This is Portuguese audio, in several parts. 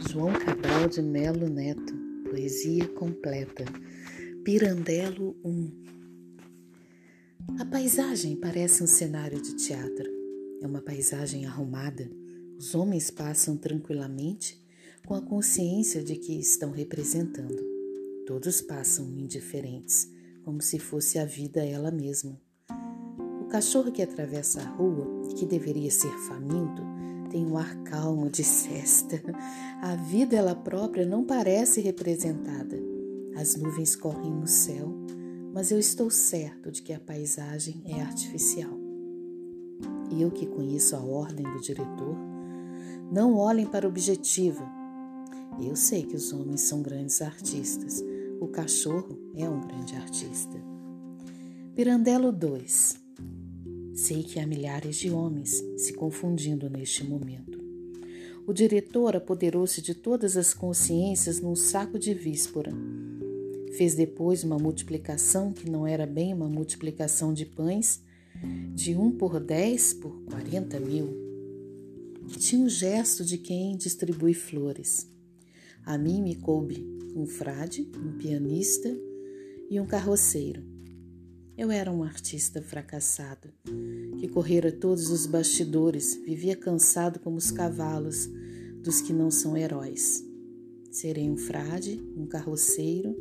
João Cabral de Melo Neto, poesia completa. Pirandello 1 A paisagem parece um cenário de teatro. É uma paisagem arrumada. Os homens passam tranquilamente com a consciência de que estão representando. Todos passam indiferentes, como se fosse a vida ela mesma. O cachorro que atravessa a rua que deveria ser faminto tem um ar calmo de cesta. A vida ela própria não parece representada. As nuvens correm no céu, mas eu estou certo de que a paisagem é artificial. Eu que conheço a ordem do diretor, não olhem para o objetivo. Eu sei que os homens são grandes artistas. O cachorro é um grande artista. Pirandello 2 Sei que há milhares de homens se confundindo neste momento. O diretor apoderou-se de todas as consciências num saco de víspora. Fez depois uma multiplicação que não era bem uma multiplicação de pães, de um por dez por quarenta mil. Tinha o gesto de quem distribui flores. A mim me coube um frade, um pianista e um carroceiro. Eu era um artista fracassado, que correra todos os bastidores, vivia cansado como os cavalos dos que não são heróis. Serei um frade, um carroceiro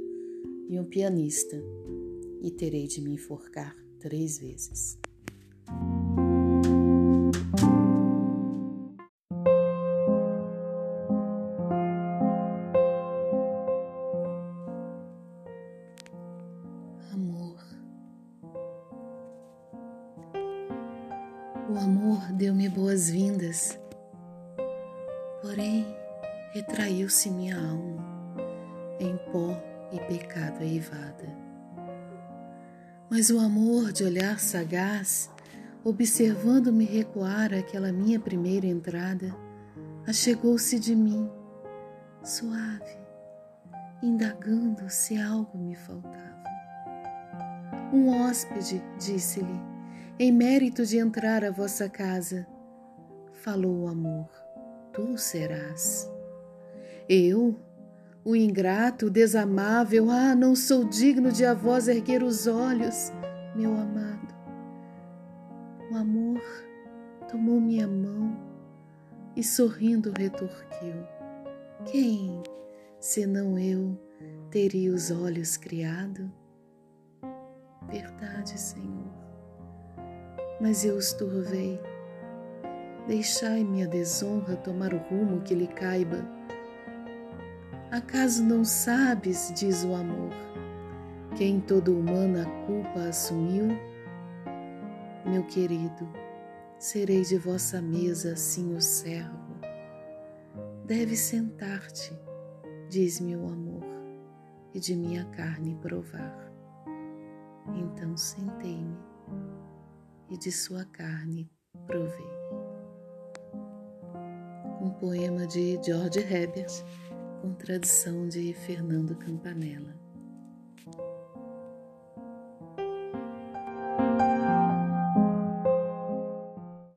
e um pianista, e terei de me enforcar três vezes. O amor deu-me boas-vindas, porém retraiu-se minha alma em pó e pecado eivada. Mas o amor de olhar sagaz, observando-me recuar aquela minha primeira entrada, achegou-se de mim, suave, indagando se algo me faltava. Um hóspede disse-lhe, em mérito de entrar à vossa casa. Falou o amor, tu serás. Eu, o ingrato, o desamável, ah, não sou digno de a vós erguer os olhos, meu amado. O amor tomou minha mão e sorrindo retorquiu: Quem, senão eu, teria os olhos criado? Verdade, Senhor mas eu os turvei. Deixai-me a desonra tomar o rumo que lhe caiba. Acaso não sabes, diz o amor, que em toda humana a culpa assumiu? Meu querido, serei de vossa mesa assim o servo. Deve sentar-te, diz-me o amor, e de minha carne provar. Então sentei-me e de sua carne provei. Um poema de George Herbert, com tradução de Fernando Campanella.